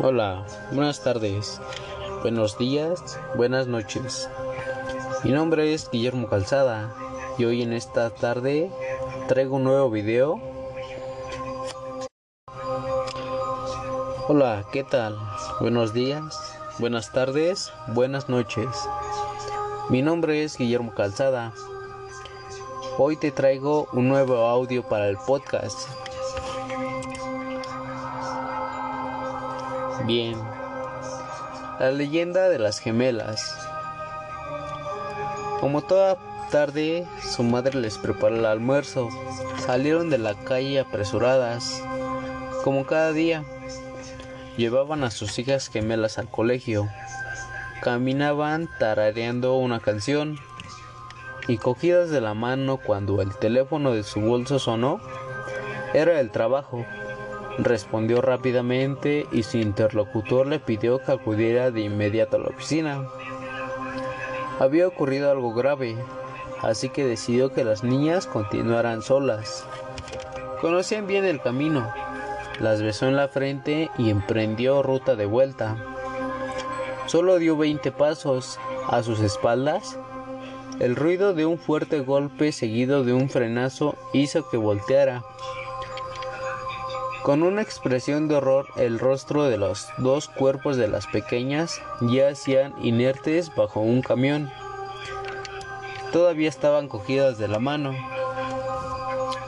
Hola, buenas tardes, buenos días, buenas noches. Mi nombre es Guillermo Calzada y hoy en esta tarde traigo un nuevo video. Hola, ¿qué tal? Buenos días, buenas tardes, buenas noches. Mi nombre es Guillermo Calzada. Hoy te traigo un nuevo audio para el podcast. Bien. La leyenda de las gemelas. Como toda tarde, su madre les preparó el almuerzo. Salieron de la calle apresuradas, como cada día. Llevaban a sus hijas gemelas al colegio. Caminaban tarareando una canción y cogidas de la mano cuando el teléfono de su bolso sonó, era el trabajo. Respondió rápidamente y su interlocutor le pidió que acudiera de inmediato a la oficina. Había ocurrido algo grave, así que decidió que las niñas continuaran solas. Conocían bien el camino, las besó en la frente y emprendió ruta de vuelta. Solo dio 20 pasos a sus espaldas. El ruido de un fuerte golpe seguido de un frenazo hizo que volteara. Con una expresión de horror, el rostro de los dos cuerpos de las pequeñas yacían inertes bajo un camión. Todavía estaban cogidas de la mano.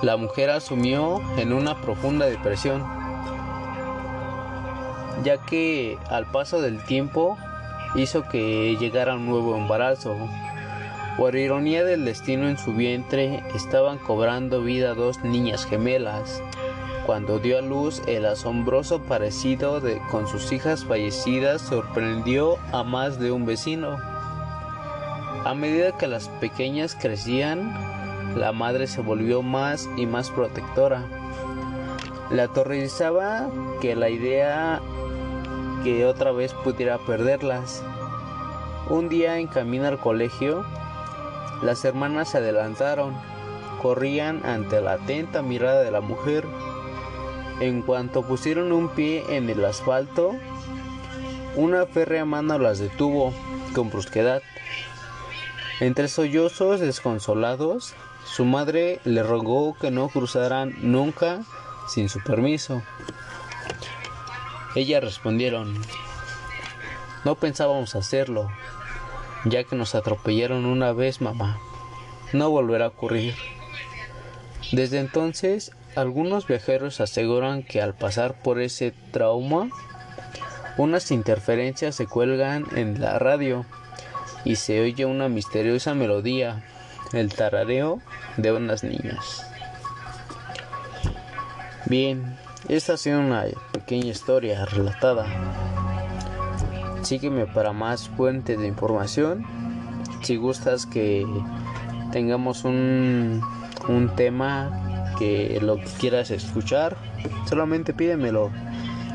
La mujer asumió en una profunda depresión, ya que al paso del tiempo hizo que llegara un nuevo embarazo. Por ironía del destino en su vientre estaban cobrando vida dos niñas gemelas. Cuando dio a luz, el asombroso parecido de, con sus hijas fallecidas sorprendió a más de un vecino. A medida que las pequeñas crecían, la madre se volvió más y más protectora. Le aterrorizaba que la idea que otra vez pudiera perderlas. Un día en camino al colegio, las hermanas se adelantaron, corrían ante la atenta mirada de la mujer en cuanto pusieron un pie en el asfalto, una férrea mano las detuvo con brusquedad. Entre sollozos desconsolados, su madre le rogó que no cruzaran nunca sin su permiso. Ellas respondieron, no pensábamos hacerlo, ya que nos atropellaron una vez, mamá. No volverá a ocurrir. Desde entonces algunos viajeros aseguran que al pasar por ese trauma, unas interferencias se cuelgan en la radio y se oye una misteriosa melodía, el tarareo de unas niñas. Bien, esta ha sido una pequeña historia relatada. Sígueme para más fuentes de información. Si gustas que tengamos un, un tema que lo que quieras escuchar, solamente pídemelo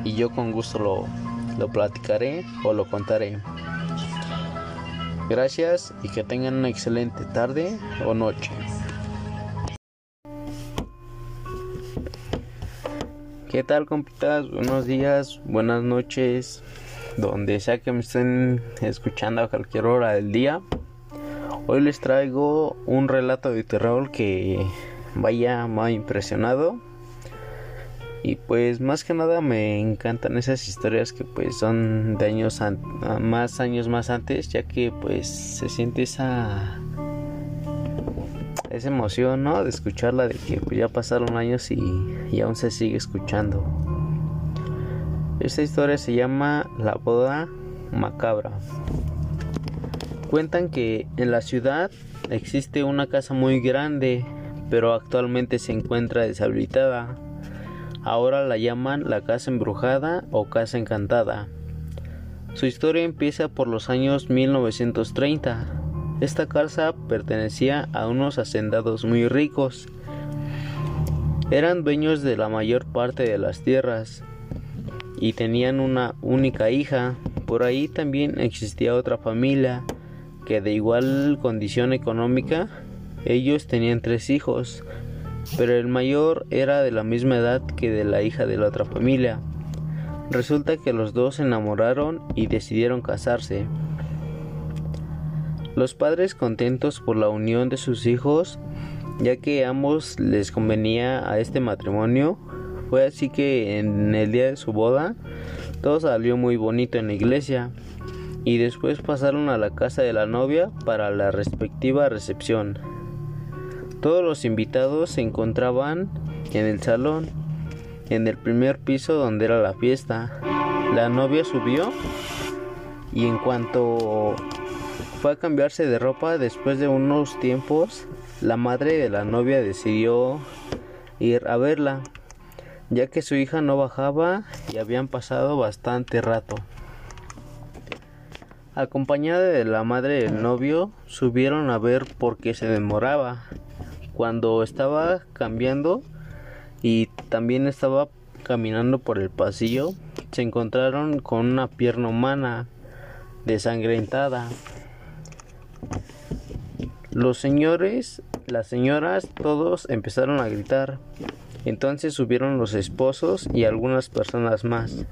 y yo con gusto lo, lo platicaré o lo contaré. Gracias y que tengan una excelente tarde o noche. ¿Qué tal compitas? Buenos días, buenas noches, donde sea que me estén escuchando a cualquier hora del día. Hoy les traigo un relato de terror que vaya me ha impresionado. Y pues más que nada me encantan esas historias que pues son de años más años más antes ya que pues se siente esa esa emoción no de escucharla de que pues ya pasaron años y, y aún se sigue escuchando. Esta historia se llama la boda macabra. Cuentan que en la ciudad existe una casa muy grande pero actualmente se encuentra deshabitada. Ahora la llaman la casa embrujada o casa encantada. Su historia empieza por los años 1930. Esta casa pertenecía a unos hacendados muy ricos. Eran dueños de la mayor parte de las tierras y tenían una única hija. Por ahí también existía otra familia que de igual condición económica ellos tenían tres hijos, pero el mayor era de la misma edad que de la hija de la otra familia. Resulta que los dos se enamoraron y decidieron casarse. Los padres contentos por la unión de sus hijos, ya que ambos les convenía a este matrimonio, fue así que en el día de su boda todo salió muy bonito en la iglesia y después pasaron a la casa de la novia para la respectiva recepción. Todos los invitados se encontraban en el salón, en el primer piso donde era la fiesta. La novia subió y en cuanto fue a cambiarse de ropa después de unos tiempos, la madre de la novia decidió ir a verla, ya que su hija no bajaba y habían pasado bastante rato. Acompañada de la madre del novio, subieron a ver por qué se demoraba. Cuando estaba cambiando y también estaba caminando por el pasillo, se encontraron con una pierna humana desangrentada. Los señores, las señoras, todos empezaron a gritar. Entonces subieron los esposos y algunas personas más.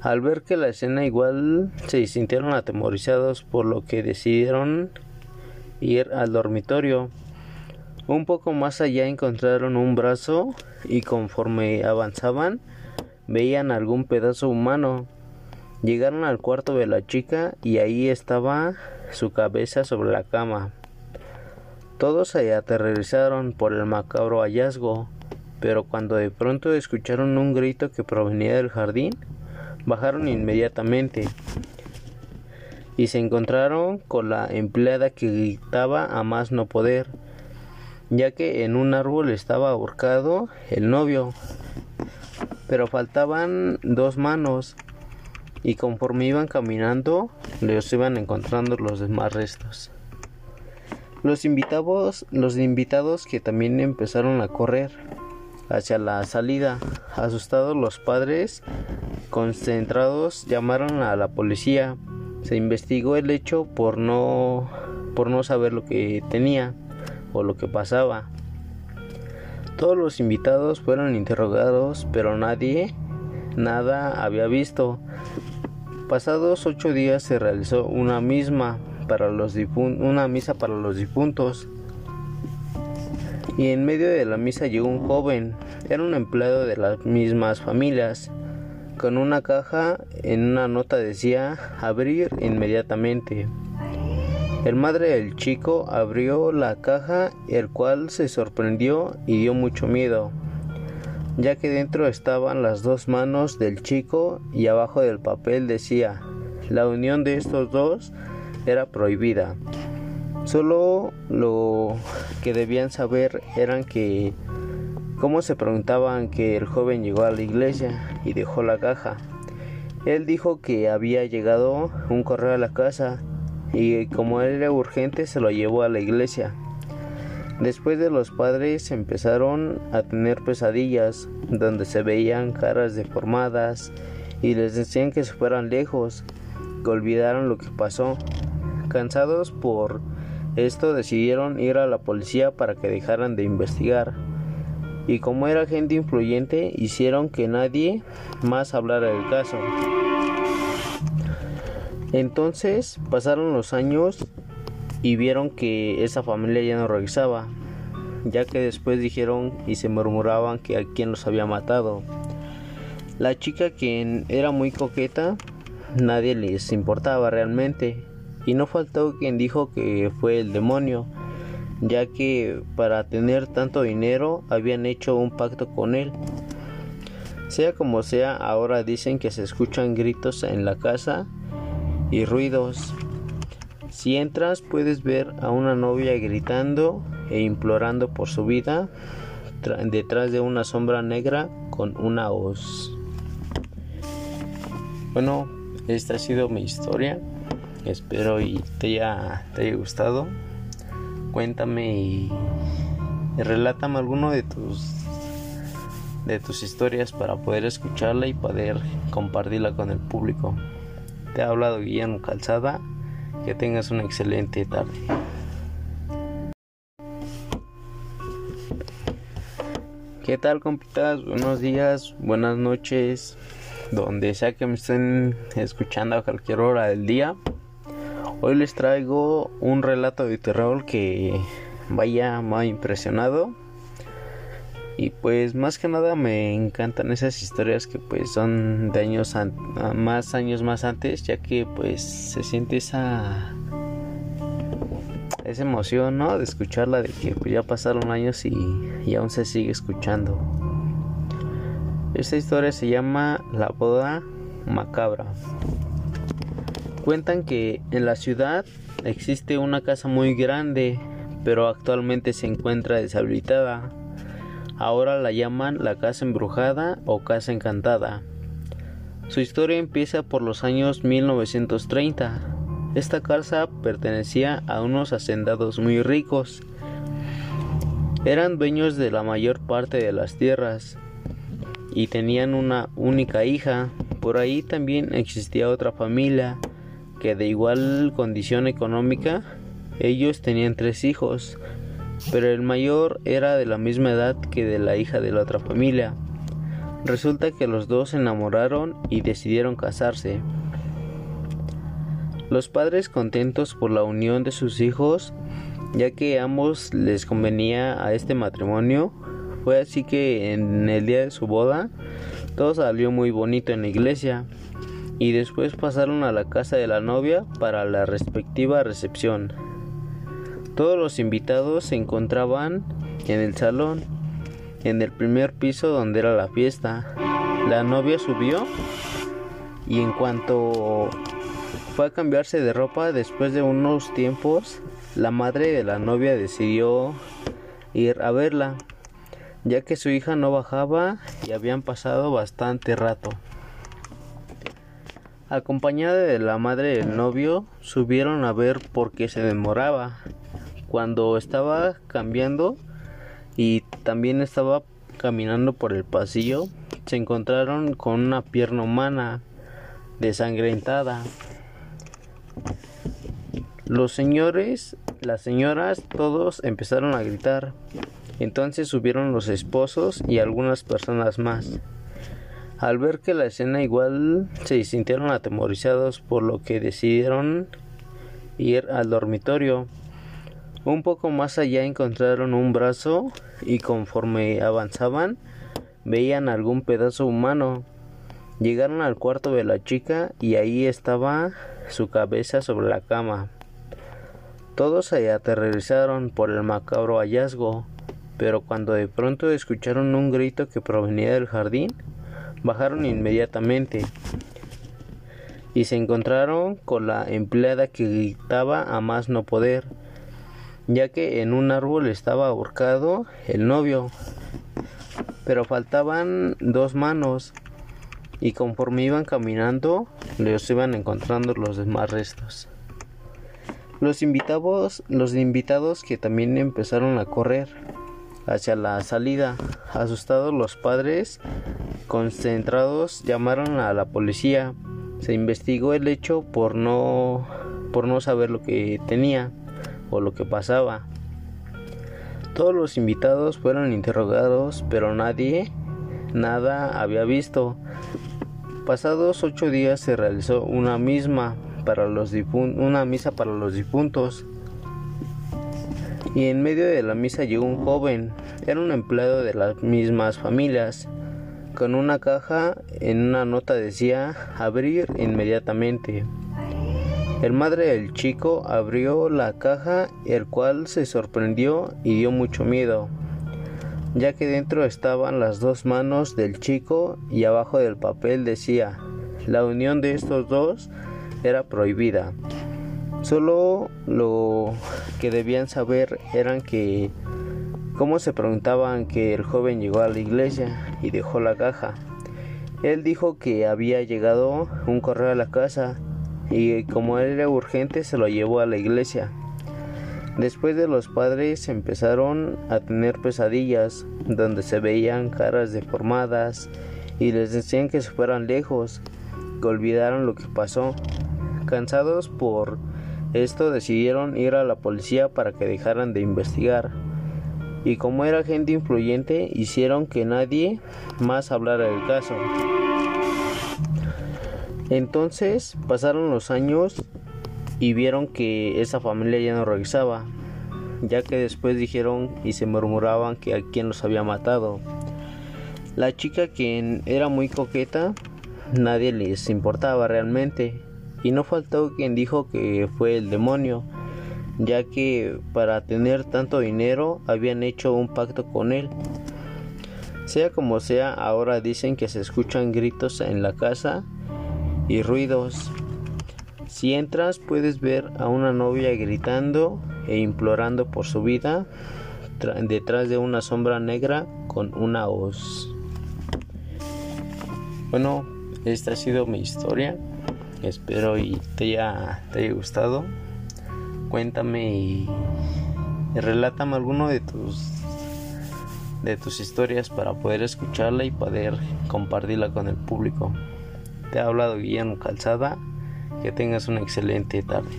Al ver que la escena igual se sintieron atemorizados por lo que decidieron ir al dormitorio. Un poco más allá encontraron un brazo y conforme avanzaban veían algún pedazo humano. Llegaron al cuarto de la chica y ahí estaba su cabeza sobre la cama. Todos se aterrorizaron por el macabro hallazgo, pero cuando de pronto escucharon un grito que provenía del jardín, bajaron inmediatamente y se encontraron con la empleada que gritaba a más no poder, ya que en un árbol estaba ahorcado el novio, pero faltaban dos manos y conforme iban caminando les iban encontrando los demás restos. Los invitados, los invitados que también empezaron a correr hacia la salida. Asustados los padres, concentrados, llamaron a la policía. Se investigó el hecho por no por no saber lo que tenía o lo que pasaba. Todos los invitados fueron interrogados, pero nadie nada había visto. Pasados ocho días se realizó una misma para los una misa para los difuntos. Y en medio de la misa llegó un joven, era un empleado de las mismas familias. Con una caja en una nota decía abrir inmediatamente. El madre del chico abrió la caja, el cual se sorprendió y dio mucho miedo, ya que dentro estaban las dos manos del chico y abajo del papel decía, la unión de estos dos era prohibida. Solo lo que debían saber eran que cómo se preguntaban que el joven llegó a la iglesia y dejó la caja. Él dijo que había llegado un correo a la casa y como era urgente se lo llevó a la iglesia. Después de los padres empezaron a tener pesadillas donde se veían caras deformadas y les decían que se fueran lejos, que olvidaron lo que pasó. Cansados por esto decidieron ir a la policía para que dejaran de investigar. Y como era gente influyente, hicieron que nadie más hablara del caso. Entonces pasaron los años y vieron que esa familia ya no regresaba, ya que después dijeron y se murmuraban que a quien los había matado. La chica quien era muy coqueta, nadie les importaba realmente y no faltó quien dijo que fue el demonio, ya que para tener tanto dinero habían hecho un pacto con él. Sea como sea, ahora dicen que se escuchan gritos en la casa y ruidos. Si entras puedes ver a una novia gritando e implorando por su vida detrás de una sombra negra con una hoz. Bueno, esta ha sido mi historia. Espero y te haya, te haya gustado. Cuéntame y, relátame alguno de tus de tus historias para poder escucharla y poder compartirla con el público. Te ha hablado Guillermo Calzada. Que tengas una excelente tarde. ¿Qué tal compitas? Buenos días, buenas noches. donde sea que me estén escuchando a cualquier hora del día. Hoy les traigo un relato de terror que vaya me ha impresionado. Y pues más que nada me encantan esas historias que pues son de años más años más antes, ya que pues se siente esa esa emoción, ¿no? De escucharla de que pues, ya pasaron años y, y aún se sigue escuchando. Esta historia se llama La boda macabra. Cuentan que en la ciudad existe una casa muy grande, pero actualmente se encuentra deshabitada. Ahora la llaman la casa embrujada o casa encantada. Su historia empieza por los años 1930. Esta casa pertenecía a unos hacendados muy ricos. Eran dueños de la mayor parte de las tierras y tenían una única hija. Por ahí también existía otra familia que de igual condición económica, ellos tenían tres hijos, pero el mayor era de la misma edad que de la hija de la otra familia. Resulta que los dos se enamoraron y decidieron casarse. Los padres contentos por la unión de sus hijos, ya que ambos les convenía a este matrimonio, fue así que en el día de su boda todo salió muy bonito en la iglesia y después pasaron a la casa de la novia para la respectiva recepción. Todos los invitados se encontraban en el salón, en el primer piso donde era la fiesta. La novia subió y en cuanto fue a cambiarse de ropa después de unos tiempos, la madre de la novia decidió ir a verla ya que su hija no bajaba y habían pasado bastante rato. Acompañada de la madre del novio, subieron a ver por qué se demoraba. Cuando estaba cambiando y también estaba caminando por el pasillo, se encontraron con una pierna humana desangrentada. Los señores, las señoras, todos empezaron a gritar. Entonces subieron los esposos y algunas personas más. Al ver que la escena igual se sintieron atemorizados por lo que decidieron ir al dormitorio. Un poco más allá encontraron un brazo y conforme avanzaban veían algún pedazo humano. Llegaron al cuarto de la chica y ahí estaba su cabeza sobre la cama. Todos se aterrorizaron por el macabro hallazgo pero cuando de pronto escucharon un grito que provenía del jardín, bajaron inmediatamente y se encontraron con la empleada que gritaba a más no poder, ya que en un árbol estaba ahorcado el novio, pero faltaban dos manos y conforme iban caminando les iban encontrando los demás restos. Los invitados, los invitados que también empezaron a correr hacia la salida. Asustados los padres, concentrados, llamaron a la policía. Se investigó el hecho por no por no saber lo que tenía o lo que pasaba. Todos los invitados fueron interrogados, pero nadie nada había visto. Pasados ocho días se realizó una misma para los una misa para los difuntos y en medio de la misa llegó un joven, era un empleado de las mismas familias, con una caja en una nota decía abrir inmediatamente. El madre del chico abrió la caja, el cual se sorprendió y dio mucho miedo, ya que dentro estaban las dos manos del chico y abajo del papel decía, la unión de estos dos era prohibida. Solo lo que debían saber eran que cómo se preguntaban que el joven llegó a la iglesia y dejó la caja. Él dijo que había llegado un correo a la casa y como era urgente se lo llevó a la iglesia. Después de los padres empezaron a tener pesadillas donde se veían caras deformadas y les decían que se fueran lejos, que olvidaron lo que pasó. Cansados por esto decidieron ir a la policía para que dejaran de investigar. Y como era gente influyente, hicieron que nadie más hablara del caso. Entonces pasaron los años y vieron que esa familia ya no regresaba, ya que después dijeron y se murmuraban que a quien los había matado. La chica quien era muy coqueta, nadie les importaba realmente, y no faltó quien dijo que fue el demonio, ya que para tener tanto dinero habían hecho un pacto con él. Sea como sea, ahora dicen que se escuchan gritos en la casa y ruidos. Si entras puedes ver a una novia gritando e implorando por su vida detrás de una sombra negra con una hoz. Bueno, esta ha sido mi historia. Espero y te haya, te haya gustado. Cuéntame y, relátame alguno de tus de tus historias para poder escucharla y poder compartirla con el público. Te ha hablado Guillermo Calzada. Que tengas una excelente tarde.